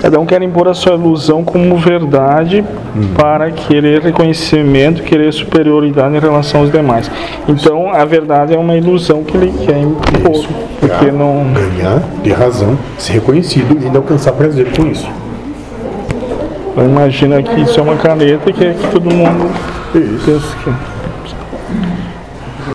Cada um quer impor a sua ilusão como verdade para querer reconhecimento, querer superioridade em relação aos demais. Então, a verdade é uma ilusão que ele quer impor, porque não Ganhar, de razão, ser reconhecido e ainda alcançar prazer com isso. Então, imagina que isso é uma caneta que, que todo mundo Isso. pensa que